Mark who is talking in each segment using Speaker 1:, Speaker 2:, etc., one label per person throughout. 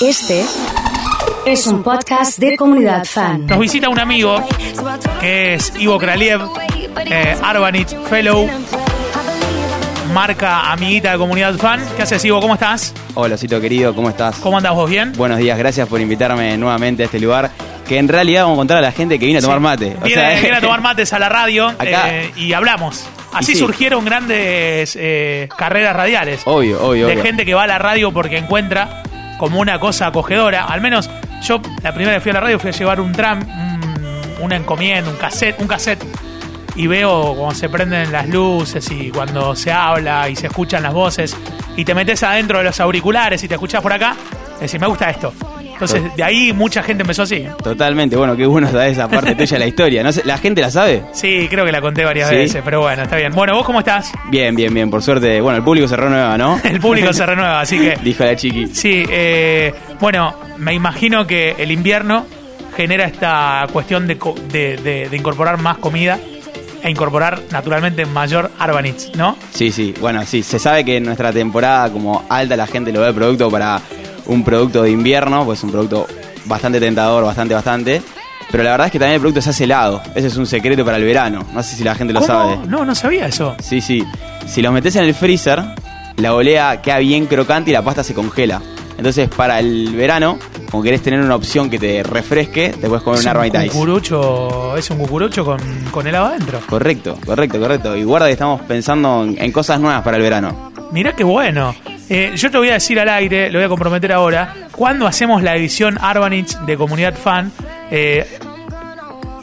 Speaker 1: Este es un podcast de comunidad fan.
Speaker 2: Nos visita un amigo que es Ivo Kraliev, eh, Arbanit Fellow, marca amiguita de comunidad fan. ¿Qué haces, Ivo? ¿Cómo estás?
Speaker 3: Hola, Cito querido, ¿cómo estás?
Speaker 2: ¿Cómo andás vos? ¿Bien?
Speaker 3: Buenos días, gracias por invitarme nuevamente a este lugar. Que en realidad vamos a contar a la gente que vino a tomar mate. O
Speaker 2: Viene,
Speaker 3: sea,
Speaker 2: viene a tomar mates a la radio
Speaker 3: Acá-
Speaker 2: eh, y hablamos. Así
Speaker 3: Y sí.
Speaker 2: surgieron grandes eh, carreras radiales.
Speaker 3: Obvio, obvio,
Speaker 2: de
Speaker 3: obvio.
Speaker 2: gente que va a la radio porque encuentra como una cosa acogedora. Al menos yo, la primera vez que fui a la radio, fui a llevar un tram, un- una encomienda, un cassette, un cassette. Y veo cuando se prenden las luces y cuando se habla y se escuchan las voces. Y te metes adentro de los auriculares y te escuchas por acá. Decís, me gusta esto. Entonces, de ahí mucha gente empezó así.
Speaker 3: Totalmente, bueno, qué bueno saber esa parte tuya de la historia. No sé, ¿La gente la sabe?
Speaker 2: Sí, creo que la conté varias
Speaker 3: ¿Sí?
Speaker 2: veces, pero bueno, está bien. Bueno, ¿vos cómo estás?
Speaker 3: Bien, bien, bien, por suerte. Bueno, el público se renueva, ¿no?
Speaker 2: El público se renueva, así que...
Speaker 3: Dijo la chiqui.
Speaker 2: Sí, eh, bueno, me imagino que el invierno genera esta cuestión de, co- de- de- de incorporar más comida e incorporar naturalmente mayor Arbanits, ¿no?
Speaker 3: Sí, sí, bueno, sí, se sabe que en nuestra temporada como alta la gente lo ve el producto para un producto de invierno, pues un producto bastante tentador, bastante, bastante. Pero la verdad es que también el producto se hace helado. Ese es un secreto para el verano. No sé si la gente lo
Speaker 2: ¿Cómo?
Speaker 3: sabe.
Speaker 2: No, no sabía eso.
Speaker 3: Sí, sí. Si los metes en el freezer, la olea queda bien crocante y la pasta se congela. Entonces, para el verano, como querés tener una opción que te refresque, te puedes comer
Speaker 2: Es
Speaker 3: un
Speaker 2: un cucurucho, es un cucurucho con, con helado adentro.
Speaker 3: Correcto, correcto, correcto. Y guarda que estamos pensando en, en cosas nuevas para el verano.
Speaker 2: Mirá qué bueno. Eh, yo te voy a decir al aire, lo voy a comprometer ahora, cuando hacemos la edición Arbanits de Comunidad Fan, eh,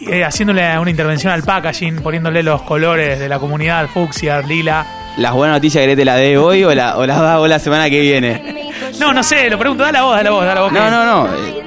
Speaker 2: eh, haciéndole una intervención al packaging, poniéndole los colores de la comunidad, fucsia, lila.
Speaker 3: ¿Las buenas noticias querés te la dé hoy o la, o la semana que viene?
Speaker 2: No, no sé, lo pregunto, dale la voz, dale la voz, dale la voz.
Speaker 3: No,
Speaker 2: que-
Speaker 3: no, no.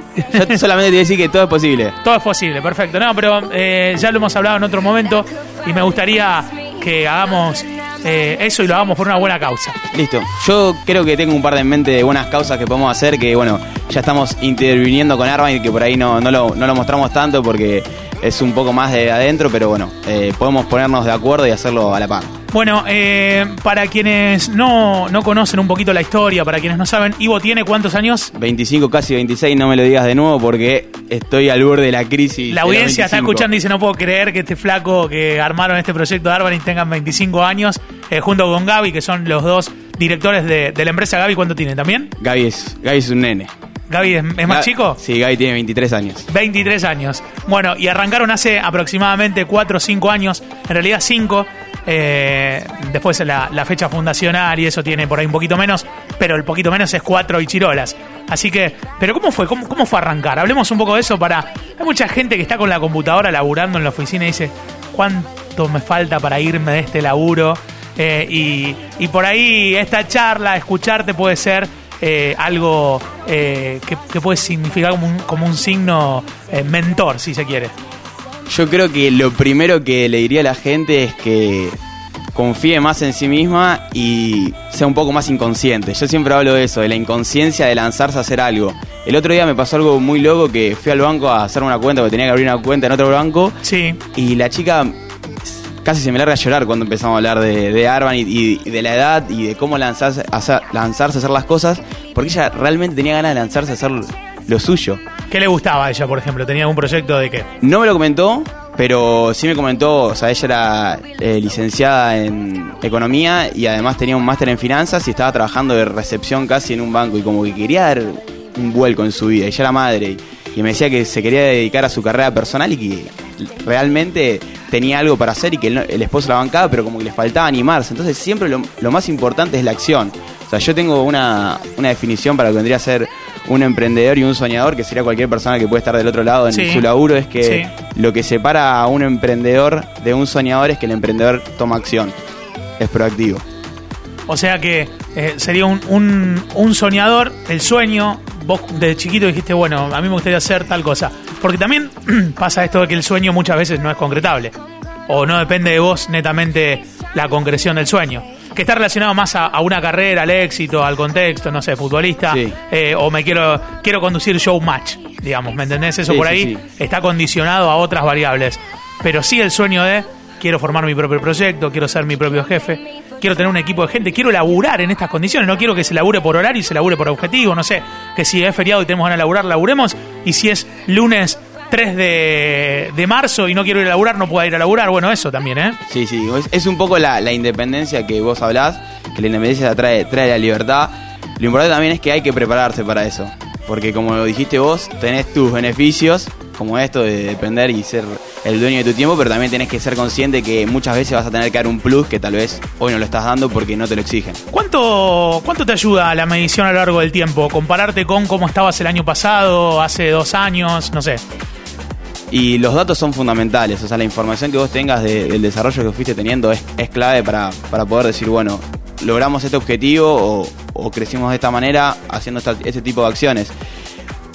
Speaker 3: Yo solamente te voy a decir que todo es posible.
Speaker 2: Todo es posible, perfecto. No, pero eh, ya lo hemos hablado en otro momento y me gustaría que hagamos eh, eso y lo hagamos por una buena causa.
Speaker 3: Listo. Yo creo que tengo un par de en mente de buenas causas que podemos hacer, que bueno, ya estamos interviniendo con Arbanite, que por ahí no, no, lo, no lo mostramos tanto porque es un poco más de adentro, pero bueno, eh, podemos ponernos de acuerdo y hacerlo a la par.
Speaker 2: Bueno, eh, para quienes no, no conocen un poquito la historia, para quienes no saben, Ivo tiene cuántos años?
Speaker 3: 25, casi 26, no me lo digas de nuevo porque estoy al borde de la crisis.
Speaker 2: La audiencia está
Speaker 3: 25.
Speaker 2: escuchando y dice, no puedo creer que este flaco que armaron este proyecto de Arbanit tengan 25 años, eh, junto con Gaby, que son los dos directores de, de la empresa. Gaby, ¿cuánto tiene también?
Speaker 3: Gaby es, Gaby es un nene.
Speaker 2: Gaby es, es más chico.
Speaker 3: Sí, Gaby tiene 23 años.
Speaker 2: 23 años. Bueno, y arrancaron hace aproximadamente 4 o 5 años, en realidad 5. Después la, fecha fundacional y eso tiene por ahí un poquito menos, pero el poquito menos es 4 y. Así que, pero ¿cómo fue? ¿Cómo, ¿Cómo fue arrancar? Hablemos un poco de eso para... Hay mucha gente que está con la computadora laburando en la oficina y dice, ¿cuánto me falta para irme de este laburo? Eh, y, y por ahí esta charla, escucharte puede ser eh, algo eh, que, que puede significar como un, como un signo eh, mentor, si se quiere.
Speaker 3: Yo creo que lo primero que le diría a la gente es que confíe más en sí misma y sea un poco más inconsciente. Yo siempre hablo de eso, de la inconsciencia de lanzarse a hacer algo. El otro día me pasó algo muy loco que fui al banco a hacer una cuenta, porque tenía que abrir una cuenta en otro banco
Speaker 2: Sí,
Speaker 3: y la chica casi se me larga a llorar cuando empezamos a hablar de, de Arban y, y de la edad y de cómo lanzarse hacer, lanzarse a hacer las cosas, porque ella realmente tenía ganas de lanzarse a hacer lo suyo.
Speaker 2: ¿Qué le gustaba a ella, por ejemplo? ¿Tenía algún proyecto de qué?
Speaker 3: No me lo comentó, pero sí me comentó, o sea, ella era eh, licenciada en economía y además tenía un máster en finanzas y estaba trabajando de recepción casi en un banco y como que quería dar un vuelco en su vida. Ella era madre y, me decía que se quería dedicar a su carrera personal y que realmente tenía algo para hacer y que el, esposo la bancaba, pero como que le faltaba animarse. Entonces siempre lo más importante es la acción. O sea, yo tengo una, una definición para lo que vendría a ser un emprendedor y un soñador, que sería cualquier persona que puede estar del otro lado en
Speaker 2: Sí.
Speaker 3: su laburo, es que
Speaker 2: Sí.
Speaker 3: lo que separa a un emprendedor de un soñador es que el emprendedor toma acción, es proactivo.
Speaker 2: O sea que eh, sería un, un, un soñador, el sueño. Vos de chiquito dijiste, bueno, a mí me gustaría hacer tal cosa. Porque también pasa esto de que el sueño muchas veces no es concretable. O no depende de vos netamente la concreción del sueño. Que está relacionado más a, a una carrera, al éxito, al contexto, no sé, futbolista.
Speaker 3: Sí.
Speaker 2: eh, o me quiero, quiero conducir show match, digamos, ¿me entendés? Eso
Speaker 3: Sí,
Speaker 2: por ahí
Speaker 3: sí.
Speaker 2: está condicionado a otras variables. Pero sí el sueño de quiero formar mi propio proyecto, quiero ser mi propio jefe. quiero tener un equipo de gente, quiero laburar en estas condiciones, no quiero que se labure por horario y se labure por objetivo, no sé, que si es feriado y tenemos ganas de laburar, laburemos, y si es lunes 3 de, de marzo y no quiero ir a laburar, no pueda ir a laburar, bueno, eso también, ¿eh?
Speaker 3: Sí, sí, es, es un poco la, la independencia que vos hablás, que la independencia trae, trae la libertad. Lo importante también es que hay que prepararse para eso, porque como dijiste vos, tenés tus beneficios, como esto de depender y ser el dueño de tu tiempo, pero también tenés que ser consciente que muchas veces vas a tener que dar un plus que tal vez hoy no lo estás dando porque no te lo exigen.
Speaker 2: ¿Cuánto, ¿Cuánto te ayuda la medición a lo largo del tiempo? Compararte con cómo estabas el año pasado, hace dos años, no sé.
Speaker 3: Y los datos son fundamentales, o sea, la información que vos tengas de- del desarrollo que fuiste teniendo es, clave para, para poder decir, bueno, logramos este objetivo o, crecimos de esta manera haciendo este tipo de acciones.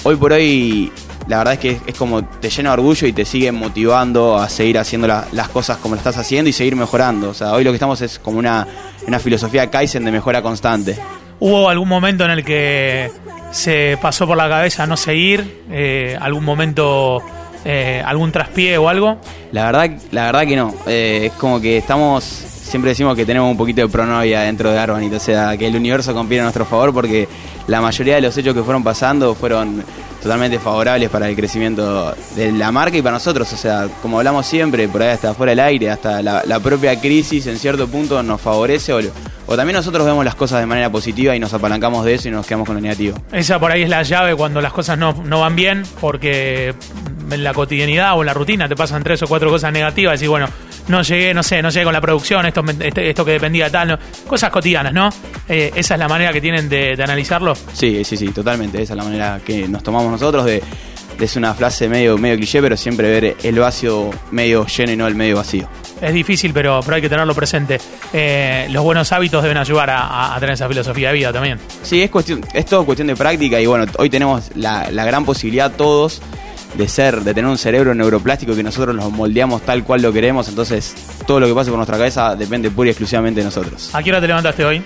Speaker 3: Hoy por hoy, la verdad es que es, es como te llena de orgullo y te sigue motivando a seguir haciendo la- las cosas como las estás haciendo y seguir mejorando. O sea, hoy lo que estamos es como una, una filosofía Kaizen de mejora constante.
Speaker 2: ¿Hubo algún momento en el que se pasó por la cabeza no seguir? Eh, ¿Algún momento, eh, algún traspié o algo?
Speaker 3: La verdad, la verdad que no. Eh, es como que estamos. Siempre decimos que tenemos un poquito de pronovia dentro de Arbanit. O sea, que el universo conspira a nuestro favor porque la mayoría de los hechos que fueron pasando fueron totalmente favorables para el crecimiento de la marca y para nosotros. O sea, como hablamos siempre, por ahí hasta fuera del aire, hasta la, la propia crisis en cierto punto nos favorece o, o también nosotros vemos las cosas de manera positiva y nos apalancamos de eso y nos quedamos con lo negativo.
Speaker 2: Esa por ahí es la llave cuando las cosas no, no van bien, porque en la cotidianidad o en la rutina te pasan tres o cuatro cosas negativas y bueno, no llegué, no sé, no llegué con la producción, esto, este- esto que dependía de tal, no, cosas cotidianas, ¿no? Eh, esa es la manera que tienen de, de analizarlo.
Speaker 3: Sí, sí, sí, totalmente. Esa es la manera que nos tomamos nosotros de, de es una frase medio, medio cliché, pero siempre ver el vacío medio lleno y no el medio vacío.
Speaker 2: Es difícil, pero, pero hay que tenerlo presente. Eh, los buenos hábitos deben ayudar a, a- a tener esa filosofía de vida también.
Speaker 3: Sí, es cuestión, es todo cuestión de práctica y bueno, hoy tenemos la, la gran posibilidad todos de ser, de tener un cerebro neuroplástico que nosotros nos moldeamos tal cual lo queremos, entonces todo lo que pase por nuestra cabeza depende pura y exclusivamente de nosotros.
Speaker 2: ¿A qué hora te levantaste hoy?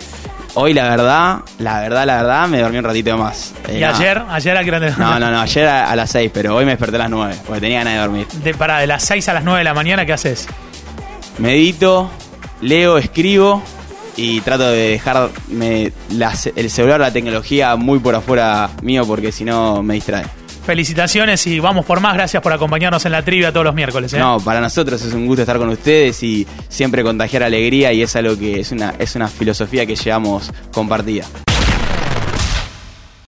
Speaker 3: Hoy la verdad, la verdad, la verdad, me dormí un ratito más. Eh,
Speaker 2: ¿Y
Speaker 3: nada.
Speaker 2: ayer? ¿Ayer a qué hora te
Speaker 3: No,
Speaker 2: levantaste?
Speaker 3: no, no, ayer a, a las 6, pero hoy me desperté a las 9, porque tenía ganas de dormir.
Speaker 2: De, para, de las 6 a las 9 de la mañana, ¿qué haces?
Speaker 3: Medito, leo, escribo y trato de dejar me- las- el celular, la tecnología muy por afuera mío porque si no me distrae.
Speaker 2: Felicitaciones y vamos por más. Gracias por acompañarnos en la trivia todos los miércoles. ¿eh?
Speaker 3: No, para nosotros es un gusto estar con ustedes y siempre contagiar alegría y es algo que es una, es una filosofía que llevamos compartida.